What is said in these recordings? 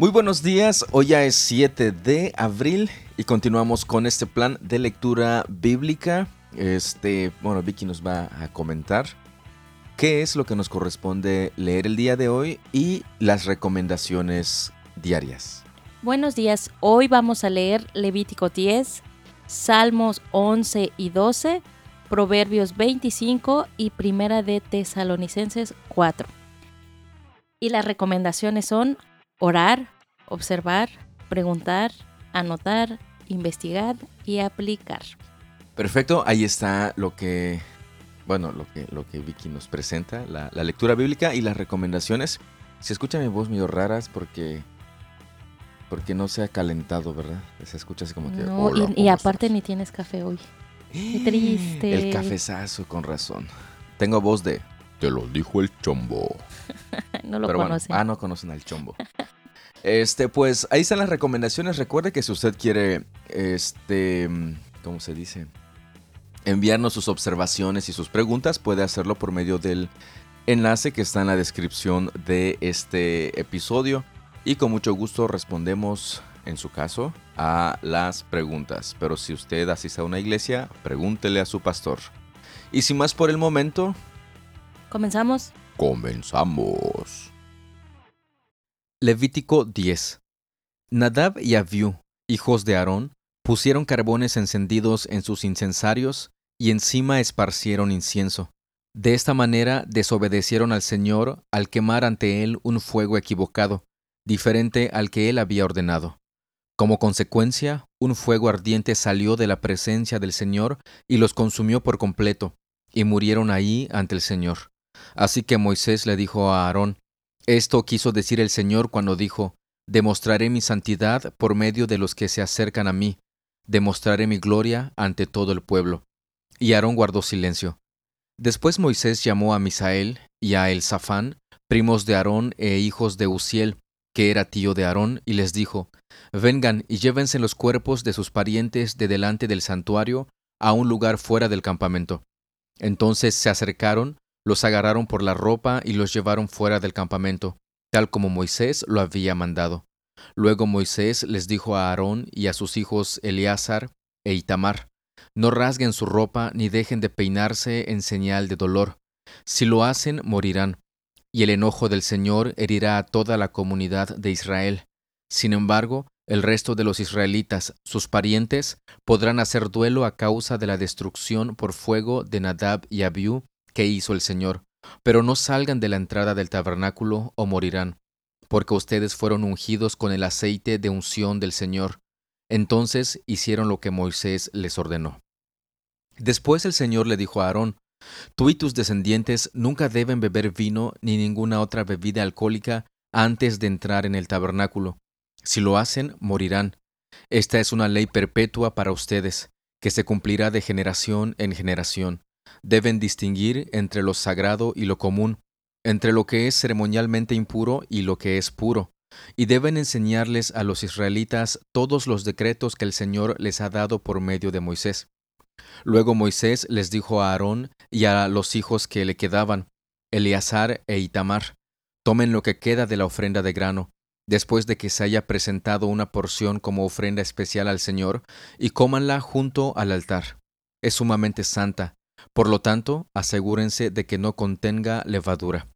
Muy buenos días, hoy ya es 7 de abril y continuamos con este plan de lectura bíblica. Este, bueno, Vicky nos va a comentar qué es lo que nos corresponde leer el día de hoy y las recomendaciones diarias. Buenos días, hoy vamos a leer Levítico 10, Salmos 11 y 12, Proverbios 25 y Primera de Tesalonicenses 4. Y las recomendaciones son orar, observar, preguntar, anotar, investigar y aplicar. Perfecto, ahí está lo que, bueno, lo que, lo que Vicky nos presenta, la, lectura bíblica y las recomendaciones. Se escuchan mi voz medio raras porque porque no se ha calentado, ¿verdad? Se escucha así como que... No, y, aparte ni tienes café hoy. Qué triste. El cafezazo, con razón. Tengo voz de... Te lo dijo el chombo. no lo conocen. ah, no conocen al chombo. Este, pues ahí están las recomendaciones. Recuerde que si usted quiere, este, ¿cómo se dice? Enviarnos sus observaciones y sus preguntas, puede hacerlo por medio del enlace que está en la descripción de este episodio y con mucho gusto respondemos, en su caso, a las preguntas. Pero si usted asiste a una iglesia, pregúntele a su pastor. Y sin más por el momento... ¿Comenzamos? Comenzamos. Levítico 10. Nadab y Abiú, hijos de Aarón, pusieron carbones encendidos en sus incensarios y encima esparcieron incienso. De esta manera desobedecieron al Señor al quemar ante él un fuego equivocado, diferente al que él había ordenado. Como consecuencia, un fuego ardiente salió de la presencia del Señor y los consumió por completo, y murieron ahí ante el Señor. Así que Moisés le dijo a Aarón, Esto quiso decir el Señor cuando dijo, Demostraré mi santidad por medio de los que se acercan a mí, demostraré mi gloria ante todo el pueblo. Y Aarón guardó silencio. Después Moisés llamó a Misael y a Elzafán, primos de Aarón e hijos de Uziel, que era tío de Aarón, y les dijo, Vengan y llévense los cuerpos de sus parientes de delante del santuario a un lugar fuera del campamento. Entonces se acercaron, los agarraron por la ropa y los llevaron fuera del campamento, tal como Moisés lo había mandado. Luego Moisés les dijo a Aarón y a sus hijos Eleazar e Itamar, No rasguen su ropa ni dejen de peinarse en señal de dolor. Si lo hacen, morirán y el enojo del Señor herirá a toda la comunidad de Israel. Sin embargo, el resto de los israelitas, sus parientes, podrán hacer duelo a causa de la destrucción por fuego de Nadab y Abiú que hizo el Señor, pero no salgan de la entrada del tabernáculo o morirán, porque ustedes fueron ungidos con el aceite de unción del Señor. Entonces hicieron lo que Moisés les ordenó. Después el Señor le dijo a Aarón, Tú y tus descendientes nunca deben beber vino ni ninguna otra bebida alcohólica antes de entrar en el tabernáculo. Si lo hacen, morirán. Esta es una ley perpetua para ustedes, que se cumplirá de generación en generación. Deben distinguir entre lo sagrado y lo común, entre lo que es ceremonialmente impuro y lo que es puro, y deben enseñarles a los israelitas todos los decretos que el Señor les ha dado por medio de Moisés. Luego Moisés les dijo a Aarón y a los hijos que le quedaban, Eleazar e Itamar, tomen lo que queda de la ofrenda de grano, después de que se haya presentado una porción como ofrenda especial al Señor, y cómanla junto al altar. Es sumamente santa, por lo tanto, asegúrense de que no contenga levadura.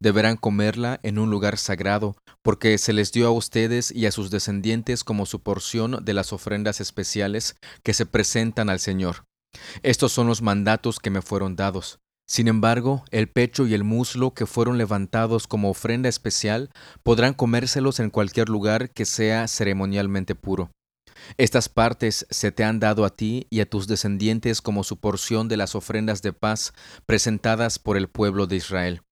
Deberán comerla en un lugar sagrado, porque se les dio a ustedes y a sus descendientes como su porción de las ofrendas especiales que se presentan al Señor. Estos son los mandatos que me fueron dados. Sin embargo, el pecho y el muslo que fueron levantados como ofrenda especial podrán comérselos en cualquier lugar que sea ceremonialmente puro. Estas partes se te han dado a ti y a tus descendientes como su porción de las ofrendas de paz presentadas por el pueblo de Israel.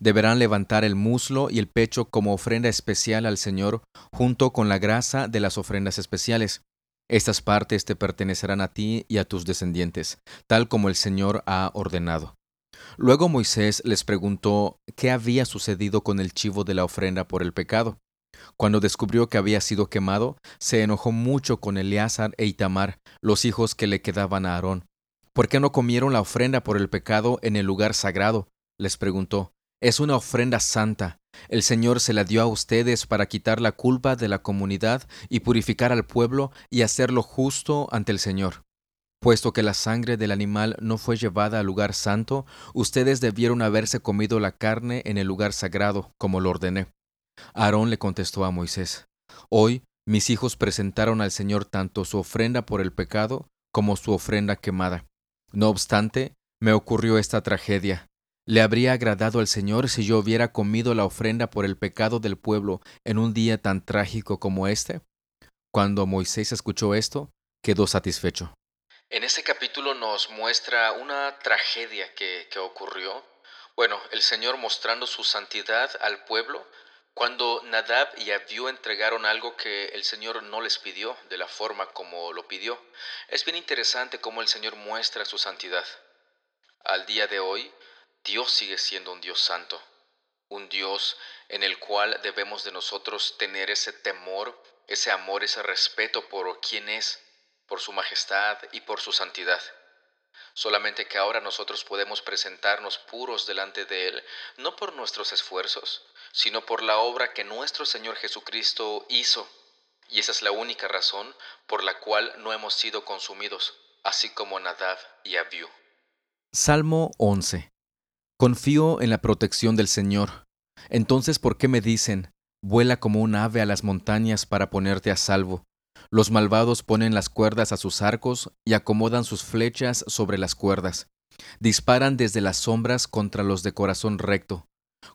Deberán levantar el muslo y el pecho como ofrenda especial al Señor junto con la grasa de las ofrendas especiales. Estas partes te pertenecerán a ti y a tus descendientes, tal como el Señor ha ordenado. Luego Moisés les preguntó qué había sucedido con el chivo de la ofrenda por el pecado. Cuando descubrió que había sido quemado, se enojó mucho con Eleazar e Itamar, los hijos que le quedaban a Aarón. ¿Por qué no comieron la ofrenda por el pecado en el lugar sagrado? les preguntó. Es una ofrenda santa. El Señor se la dio a ustedes para quitar la culpa de la comunidad y purificar al pueblo y hacerlo justo ante el Señor. Puesto que la sangre del animal no fue llevada al lugar santo, ustedes debieron haberse comido la carne en el lugar sagrado, como lo ordené. Aarón le contestó a Moisés, Hoy mis hijos presentaron al Señor tanto su ofrenda por el pecado como su ofrenda quemada. No obstante, me ocurrió esta tragedia. ¿Le habría agradado al Señor si yo hubiera comido la ofrenda por el pecado del pueblo en un día tan trágico como este? Cuando Moisés escuchó esto, quedó satisfecho. En este capítulo nos muestra una tragedia que, que ocurrió. Bueno, el Señor mostrando su santidad al pueblo cuando Nadab y Abiú entregaron algo que el Señor no les pidió de la forma como lo pidió, es bien interesante cómo el Señor muestra su santidad. Al día de hoy, Dios sigue siendo un Dios santo, un Dios en el cual debemos de nosotros tener ese temor, ese amor, ese respeto por quien es, por su majestad y por su santidad. Solamente que ahora nosotros podemos presentarnos puros delante de Él, no por nuestros esfuerzos, sino por la obra que nuestro Señor Jesucristo hizo. Y esa es la única razón por la cual no hemos sido consumidos, así como Nadab y Abiú. Salmo 11. Confío en la protección del Señor. Entonces, ¿por qué me dicen, vuela como un ave a las montañas para ponerte a salvo? Los malvados ponen las cuerdas a sus arcos y acomodan sus flechas sobre las cuerdas. Disparan desde las sombras contra los de corazón recto.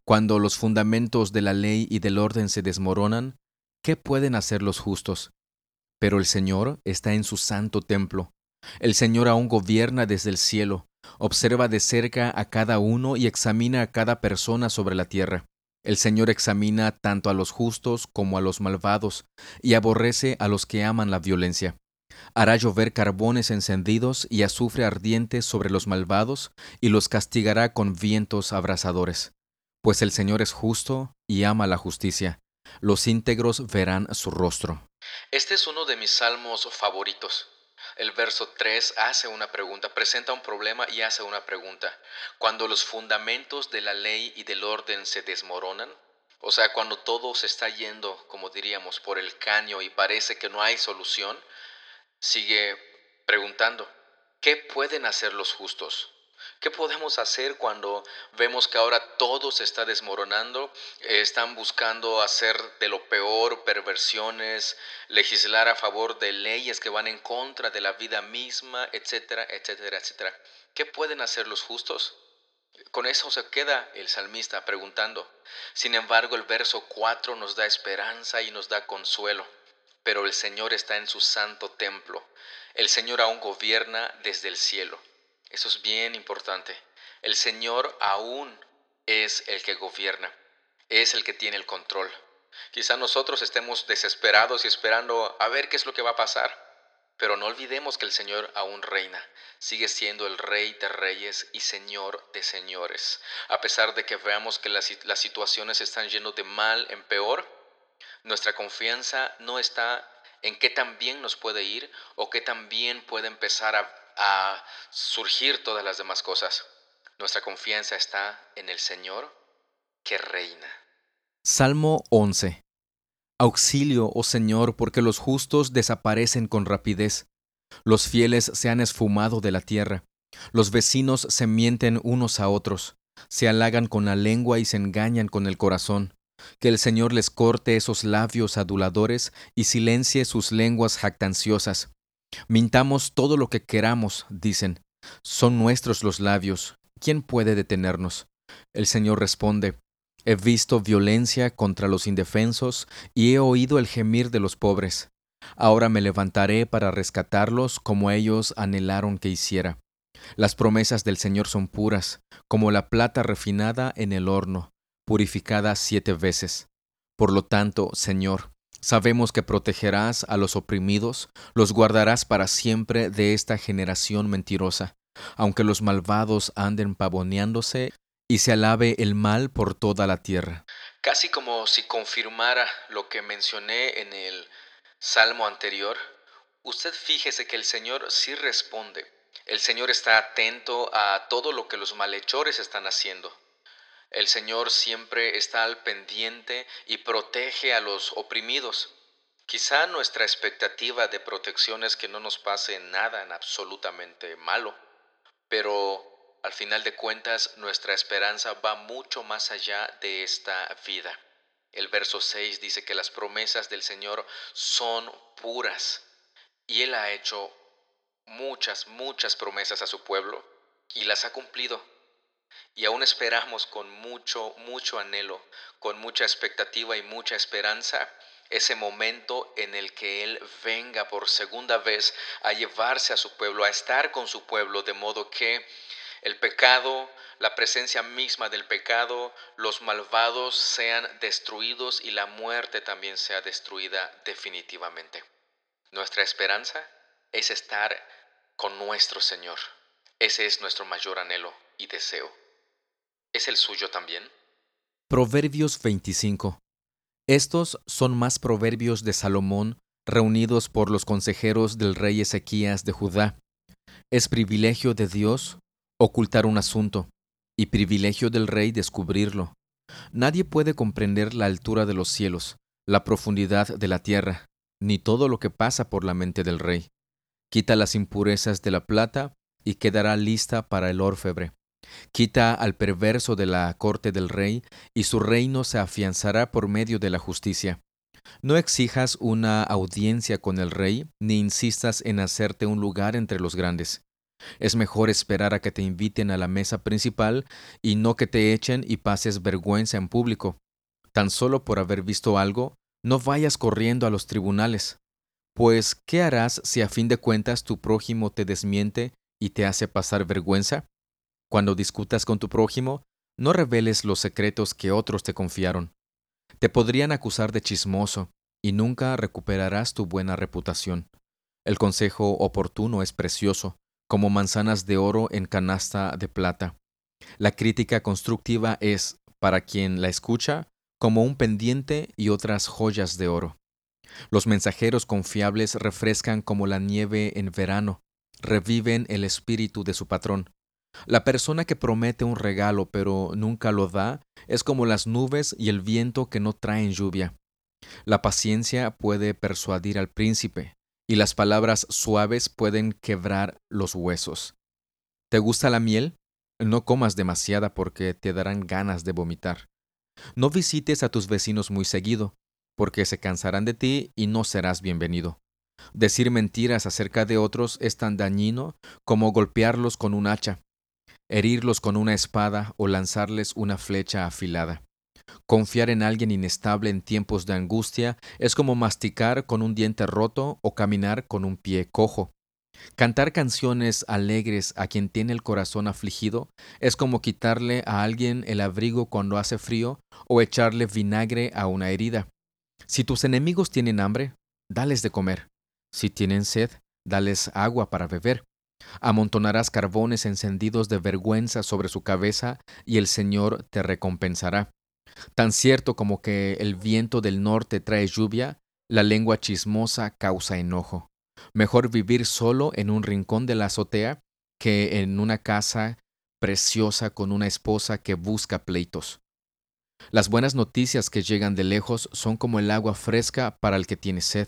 Cuando los fundamentos de la ley y del orden se desmoronan, ¿qué pueden hacer los justos? Pero el Señor está en su santo templo. El Señor aún gobierna desde el cielo, observa de cerca a cada uno y examina a cada persona sobre la tierra. El Señor examina tanto a los justos como a los malvados, y aborrece a los que aman la violencia. Hará llover carbones encendidos y azufre ardiente sobre los malvados, y los castigará con vientos abrasadores pues el Señor es justo y ama la justicia. Los íntegros verán su rostro. Este es uno de mis salmos favoritos. El verso 3 hace una pregunta, presenta un problema y hace una pregunta. Cuando los fundamentos de la ley y del orden se desmoronan, o sea, cuando todo se está yendo, como diríamos, por el caño y parece que no hay solución, sigue preguntando, ¿qué pueden hacer los justos? ¿Qué podemos hacer cuando vemos que ahora todo se está desmoronando? Eh, están buscando hacer de lo peor perversiones, legislar a favor de leyes que van en contra de la vida misma, etcétera, etcétera, etcétera. ¿Qué pueden hacer los justos? Con eso se queda el salmista preguntando. Sin embargo, el verso 4 nos da esperanza y nos da consuelo. Pero el Señor está en su santo templo. El Señor aún gobierna desde el cielo. Eso es bien importante. El Señor aún es el que gobierna, es el que tiene el control. Quizá nosotros estemos desesperados y esperando a ver qué es lo que va a pasar, pero no olvidemos que el Señor aún reina, sigue siendo el Rey de reyes y Señor de señores. A pesar de que veamos que las, las situaciones están yendo de mal en peor, nuestra confianza no está en qué tan bien nos puede ir o qué tan bien puede empezar a a surgir todas las demás cosas. Nuestra confianza está en el Señor que reina. Salmo 11. Auxilio, oh Señor, porque los justos desaparecen con rapidez. Los fieles se han esfumado de la tierra. Los vecinos se mienten unos a otros, se halagan con la lengua y se engañan con el corazón. Que el Señor les corte esos labios aduladores y silencie sus lenguas jactanciosas. Mintamos todo lo que queramos, dicen. Son nuestros los labios. ¿Quién puede detenernos? El Señor responde, He visto violencia contra los indefensos y he oído el gemir de los pobres. Ahora me levantaré para rescatarlos como ellos anhelaron que hiciera. Las promesas del Señor son puras, como la plata refinada en el horno, purificada siete veces. Por lo tanto, Señor, Sabemos que protegerás a los oprimidos, los guardarás para siempre de esta generación mentirosa, aunque los malvados anden pavoneándose y se alabe el mal por toda la tierra. Casi como si confirmara lo que mencioné en el salmo anterior, usted fíjese que el Señor sí responde. El Señor está atento a todo lo que los malhechores están haciendo. El Señor siempre está al pendiente y protege a los oprimidos. Quizá nuestra expectativa de protección es que no nos pase nada en absolutamente malo, pero al final de cuentas nuestra esperanza va mucho más allá de esta vida. El verso 6 dice que las promesas del Señor son puras y Él ha hecho muchas, muchas promesas a su pueblo y las ha cumplido. Y aún esperamos con mucho, mucho anhelo, con mucha expectativa y mucha esperanza ese momento en el que Él venga por segunda vez a llevarse a su pueblo, a estar con su pueblo, de modo que el pecado, la presencia misma del pecado, los malvados sean destruidos y la muerte también sea destruida definitivamente. Nuestra esperanza es estar con nuestro Señor. Ese es nuestro mayor anhelo y deseo. ¿Es el suyo también? Proverbios 25. Estos son más proverbios de Salomón reunidos por los consejeros del rey Ezequías de Judá. Es privilegio de Dios ocultar un asunto y privilegio del rey descubrirlo. Nadie puede comprender la altura de los cielos, la profundidad de la tierra, ni todo lo que pasa por la mente del rey. Quita las impurezas de la plata y quedará lista para el orfebre. Quita al perverso de la corte del rey, y su reino se afianzará por medio de la justicia. No exijas una audiencia con el rey, ni insistas en hacerte un lugar entre los grandes. Es mejor esperar a que te inviten a la mesa principal y no que te echen y pases vergüenza en público. Tan solo por haber visto algo, no vayas corriendo a los tribunales. Pues, ¿qué harás si a fin de cuentas tu prójimo te desmiente y te hace pasar vergüenza? Cuando discutas con tu prójimo, no reveles los secretos que otros te confiaron. Te podrían acusar de chismoso, y nunca recuperarás tu buena reputación. El consejo oportuno es precioso, como manzanas de oro en canasta de plata. La crítica constructiva es, para quien la escucha, como un pendiente y otras joyas de oro. Los mensajeros confiables refrescan como la nieve en verano, reviven el espíritu de su patrón. La persona que promete un regalo pero nunca lo da es como las nubes y el viento que no traen lluvia. La paciencia puede persuadir al príncipe, y las palabras suaves pueden quebrar los huesos. ¿Te gusta la miel? No comas demasiada porque te darán ganas de vomitar. No visites a tus vecinos muy seguido, porque se cansarán de ti y no serás bienvenido. Decir mentiras acerca de otros es tan dañino como golpearlos con un hacha herirlos con una espada o lanzarles una flecha afilada. Confiar en alguien inestable en tiempos de angustia es como masticar con un diente roto o caminar con un pie cojo. Cantar canciones alegres a quien tiene el corazón afligido es como quitarle a alguien el abrigo cuando hace frío o echarle vinagre a una herida. Si tus enemigos tienen hambre, dales de comer. Si tienen sed, dales agua para beber. Amontonarás carbones encendidos de vergüenza sobre su cabeza y el Señor te recompensará. Tan cierto como que el viento del norte trae lluvia, la lengua chismosa causa enojo. Mejor vivir solo en un rincón de la azotea que en una casa preciosa con una esposa que busca pleitos. Las buenas noticias que llegan de lejos son como el agua fresca para el que tiene sed.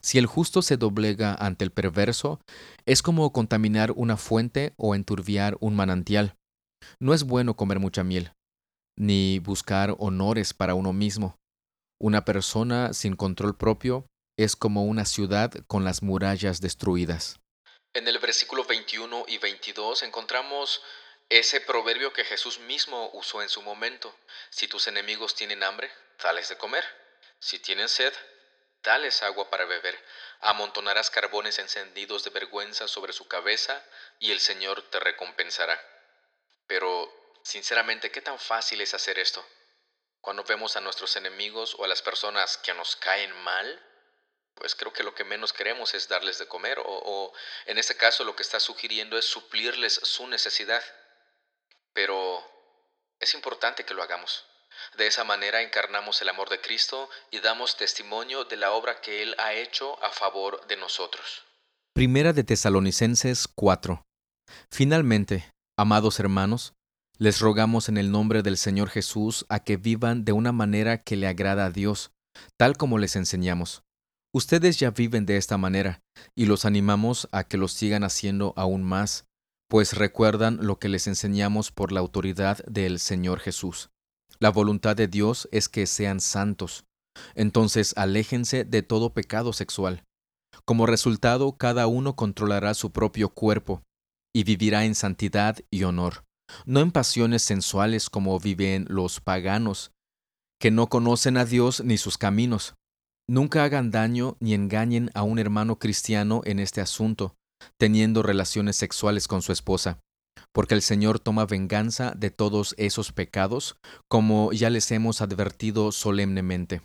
Si el justo se doblega ante el perverso, es como contaminar una fuente o enturbiar un manantial. No es bueno comer mucha miel, ni buscar honores para uno mismo. Una persona sin control propio es como una ciudad con las murallas destruidas. En el versículo 21 y 22 encontramos ese proverbio que Jesús mismo usó en su momento. Si tus enemigos tienen hambre, dales de comer. Si tienen sed, dales agua para beber, amontonarás carbones encendidos de vergüenza sobre su cabeza, y el Señor te recompensará. Pero, sinceramente, ¿qué tan fácil es hacer esto? Cuando vemos a nuestros enemigos o a las personas que nos caen mal, pues creo que lo que menos queremos es darles de comer, o, o en este caso lo que está sugiriendo es suplirles su necesidad. Pero es importante que lo hagamos. De esa manera encarnamos el amor de Cristo y damos testimonio de la obra que Él ha hecho a favor de nosotros. Primera de Tesalonicenses 4. Finalmente, amados hermanos, Les rogamos en el nombre del Señor Jesús a que vivan de una manera que le agrada a Dios, tal como les enseñamos. Ustedes ya viven de esta manera, y los animamos a que lo sigan haciendo aún más, pues recuerdan lo que les enseñamos por la autoridad del Señor Jesús. La voluntad de Dios es que sean santos. Entonces aléjense de todo pecado sexual. Como resultado, cada uno controlará su propio cuerpo y vivirá en santidad y honor, no en pasiones sensuales como viven los paganos, que no conocen a Dios ni sus caminos. Nunca hagan daño ni engañen a un hermano cristiano en este asunto, teniendo relaciones sexuales con su esposa, porque el Señor toma venganza de todos esos pecados, como ya les hemos advertido solemnemente.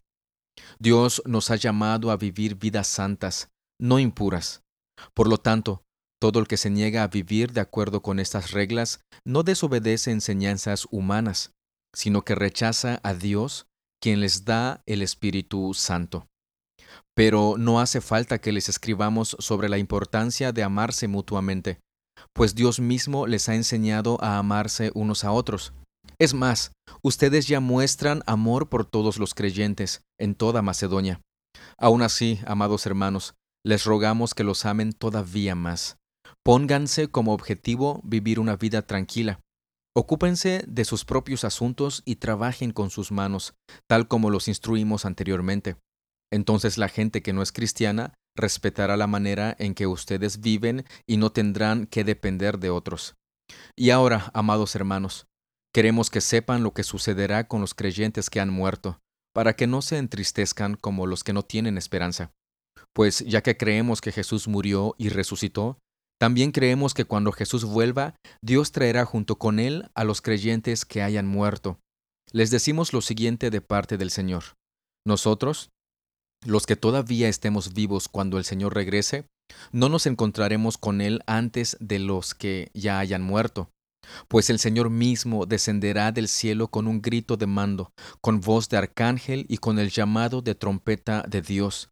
Dios nos ha llamado a vivir vidas santas, no impuras. Por lo tanto, todo el que se niega a vivir de acuerdo con estas reglas no desobedece enseñanzas humanas, sino que rechaza a Dios, quien les da el Espíritu Santo. Pero no hace falta que les escribamos sobre la importancia de amarse mutuamente, pues Dios mismo les ha enseñado a amarse unos a otros. Es más, ustedes ya muestran amor por todos los creyentes en toda Macedonia. Aún así, amados hermanos, les rogamos que los amen todavía más. Pónganse como objetivo vivir una vida tranquila. Ocúpense de sus propios asuntos y trabajen con sus manos, tal como los instruimos anteriormente. Entonces la gente que no es cristiana respetará la manera en que ustedes viven y no tendrán que depender de otros. Y ahora, amados hermanos, queremos que sepan lo que sucederá con los creyentes que han muerto, para que no se entristezcan como los que no tienen esperanza. Pues ya que creemos que Jesús murió y resucitó, también creemos que cuando Jesús vuelva, Dios traerá junto con él a los creyentes que hayan muerto. Les decimos lo siguiente de parte del Señor. Nosotros, los que todavía estemos vivos cuando el Señor regrese, no nos encontraremos con Él antes de los que ya hayan muerto. Pues el Señor mismo descenderá del cielo con un grito de mando, con voz de arcángel y con el llamado de trompeta de Dios.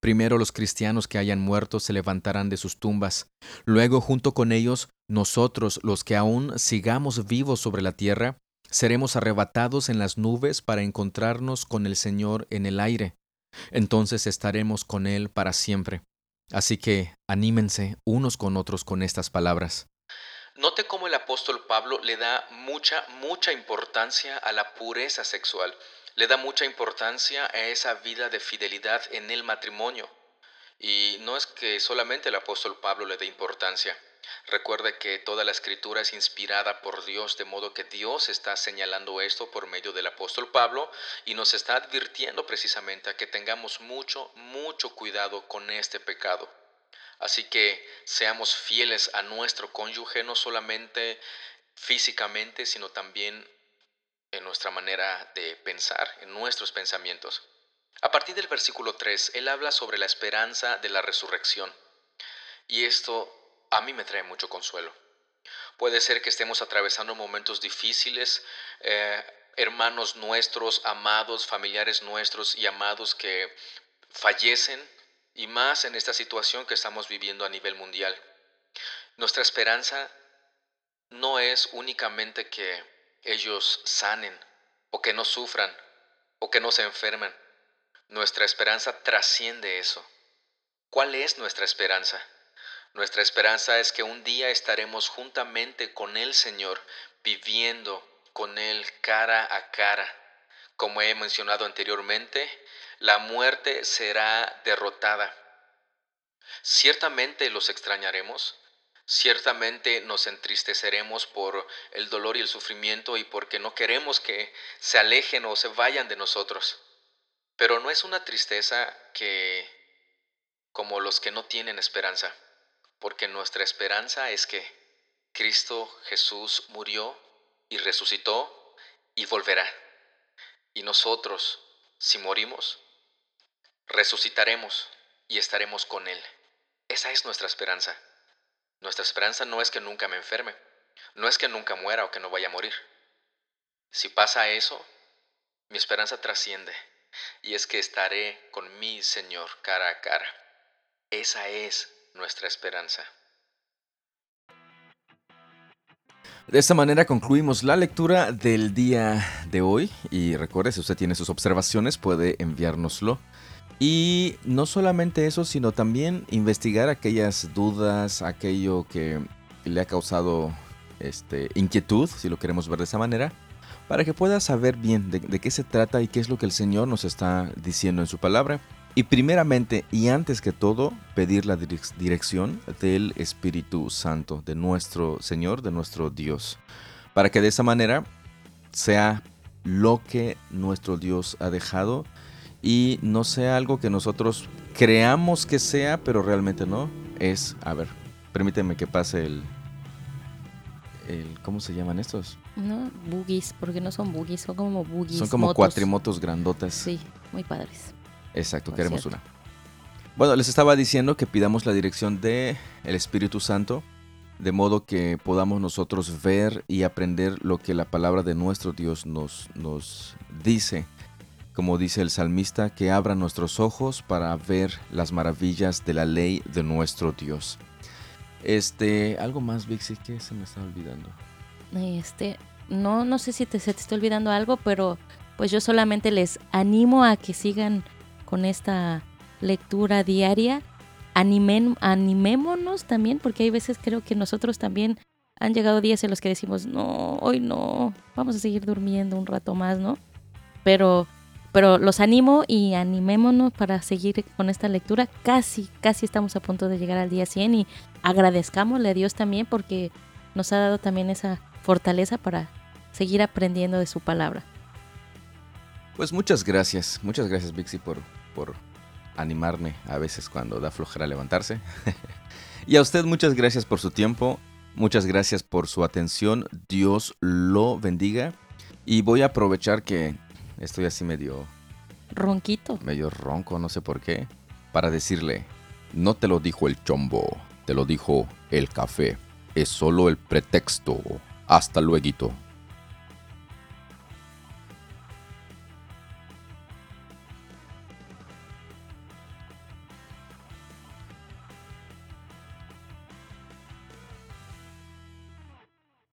Primero los cristianos que hayan muerto se levantarán de sus tumbas. Luego, junto con ellos, nosotros, los que aún sigamos vivos sobre la tierra, seremos arrebatados en las nubes para encontrarnos con el Señor en el aire entonces estaremos con Él para siempre. Así que anímense unos con otros con estas palabras. Note cómo el apóstol Pablo le da mucha, mucha importancia a la pureza sexual, le da mucha importancia a esa vida de fidelidad en el matrimonio. Y no es que solamente el apóstol Pablo le dé importancia, Recuerde que toda la escritura es inspirada por Dios, de modo que Dios está señalando esto por medio del apóstol Pablo y nos está advirtiendo precisamente a que tengamos mucho, mucho cuidado con este pecado. Así que seamos fieles a nuestro cónyuge, no solamente físicamente, sino también en nuestra manera de pensar, en nuestros pensamientos. A partir del versículo 3, él habla sobre la esperanza de la resurrección. Y esto a mí me trae mucho consuelo. Puede ser que estemos atravesando momentos difíciles, eh, hermanos nuestros, amados, familiares nuestros y amados que fallecen, y más en esta situación que estamos viviendo a nivel mundial. Nuestra esperanza no es únicamente que ellos sanen, o que no sufran, o que no se enfermen. Nuestra esperanza trasciende eso. ¿Cuál es nuestra esperanza? Nuestra esperanza es que un día estaremos juntamente con el Señor, viviendo con Él cara a cara. Como he mencionado anteriormente, la muerte será derrotada. Ciertamente los extrañaremos, ciertamente nos entristeceremos por el dolor y el sufrimiento y porque no queremos que se alejen o se vayan de nosotros. Pero no es una tristeza que como los que no tienen esperanza porque nuestra esperanza es que Cristo Jesús murió y resucitó y volverá. Y nosotros, si morimos, resucitaremos y estaremos con Él. Esa es nuestra esperanza. Nuestra esperanza no es que nunca me enferme, no es que nunca muera o que no vaya a morir. Si pasa eso, mi esperanza trasciende y es que estaré con mi Señor cara a cara. Esa es nuestra esperanza. De esta manera concluimos la lectura del día de hoy y recuerde, si usted tiene sus observaciones puede enviárnoslo. Y no solamente eso, sino también investigar aquellas dudas, aquello que le ha causado este, inquietud, si lo queremos ver de esa manera, para que pueda saber bien de, de qué se trata y qué es lo que el Señor nos está diciendo en su palabra. Y primeramente y antes que todo, pedir la dirección del Espíritu Santo, de nuestro Señor, de nuestro Dios, para que de esa manera sea lo que nuestro Dios ha dejado y no sea algo que nosotros creamos que sea, pero realmente no. Es, a ver, permíteme que pase el, el ¿cómo se llaman estos? No, boogies, porque no son boogies, son como boogies. Son como cuatrimotos grandotas. Sí, muy padres. Exacto, queremos una. Bueno, les estaba diciendo que pidamos la dirección de el Espíritu Santo, de modo que podamos nosotros ver y aprender lo que la palabra de nuestro Dios nos, nos dice. Como dice el salmista, que abra nuestros ojos para ver las maravillas de la ley de nuestro Dios. Este, algo más, Vixi, que se me está olvidando. Este, no, no sé si te, se te está olvidando algo, pero pues yo solamente les animo a que sigan con esta lectura diaria. animémonos también, porque hay veces creo que nosotros también han llegado días en los que decimos, no, hoy no, vamos a seguir durmiendo un rato más, ¿no? Pero, pero los animo y animémonos para seguir con esta lectura. Casi, casi estamos a punto de llegar al día 100 y agradezcámosle a Dios también porque nos ha dado también esa fortaleza para seguir aprendiendo de su palabra. Pues muchas gracias, muchas gracias Vixi por por animarme a veces cuando da flojera levantarse. y a usted muchas gracias por su tiempo, muchas gracias por su atención, Dios lo bendiga. Y voy a aprovechar que estoy así medio... Ronquito. Medio ronco, no sé por qué, para decirle, no te lo dijo el chombo, te lo dijo el café. Es solo el pretexto. Hasta luego.